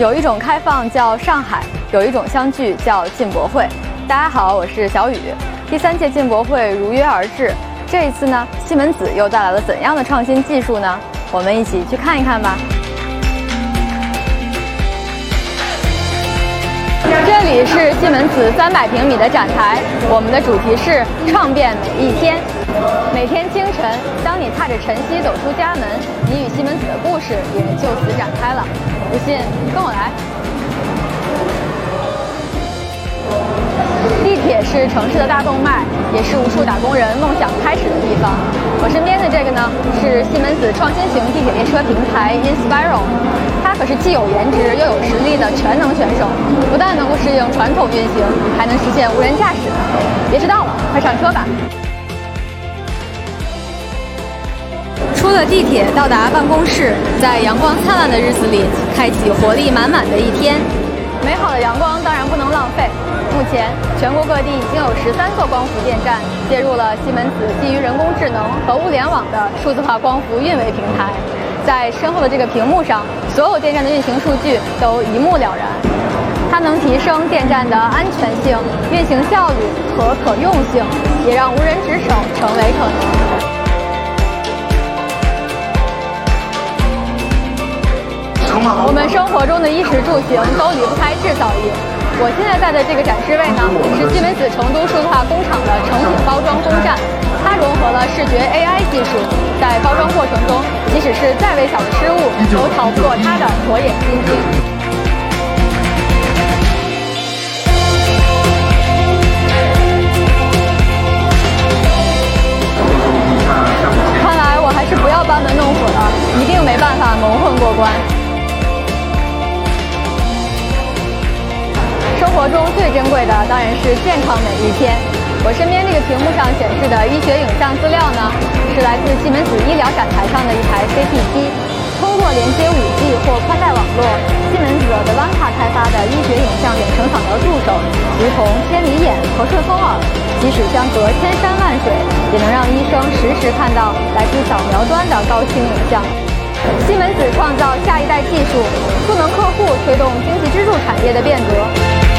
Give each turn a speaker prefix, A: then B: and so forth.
A: 有一种开放叫上海，有一种相聚叫进博会。大家好，我是小雨。第三届进博会如约而至，这一次呢，西门子又带来了怎样的创新技术呢？我们一起去看一看吧。这里是西门子三百平米的展台，我们的主题是创变每一天。每天清晨，当你踏着晨曦走出家门，你与西门子的故事也就此展开了。不信，跟我来。铁是城市的大动脉，也是无数打工人梦想开始的地方。我身边的这个呢，是西门子创新型地铁列车平台 Inspiral，它可是既有颜值又有实力的全能选手，不但能够适应传统运行，还能实现无人驾驶。别迟到了，快上车吧！出了地铁，到达办公室，在阳光灿烂的日子里，开启活力满满的一天。美好的阳光当然不能浪费。目前，全国各地已经有十三座光伏电站接入了西门子基于人工智能和物联网的数字化光伏运维平台。在身后的这个屏幕上，所有电站的运行数据都一目了然。它能提升电站的安全性、运行效率和可用性，也让无人值守成为可能。我们生活中的衣食住行都离不开制造业。我现在在的这个展示位呢，是西门子成都数字化工厂的成品包装工站。它融合了视觉 AI 技术，在包装过程中，即使是再微小的失误，都逃不过它的火眼金睛。看来我还是不要班门弄斧了，一定没办法蒙混过关。中最珍贵的当然是健康每一天。我身边这个屏幕上显示的医学影像资料呢，是来自西门子医疗展台上的一台 CT 机。通过连接 5G 或宽带网络，西门子德兰卡开发的医学影像远程扫描助手，如同千里眼和顺风耳，即使相隔千山万水，也能让医生实时看到来自扫描端的高清影像。西门子创造下一代技术，赋能客户推动经济支柱产业的变革。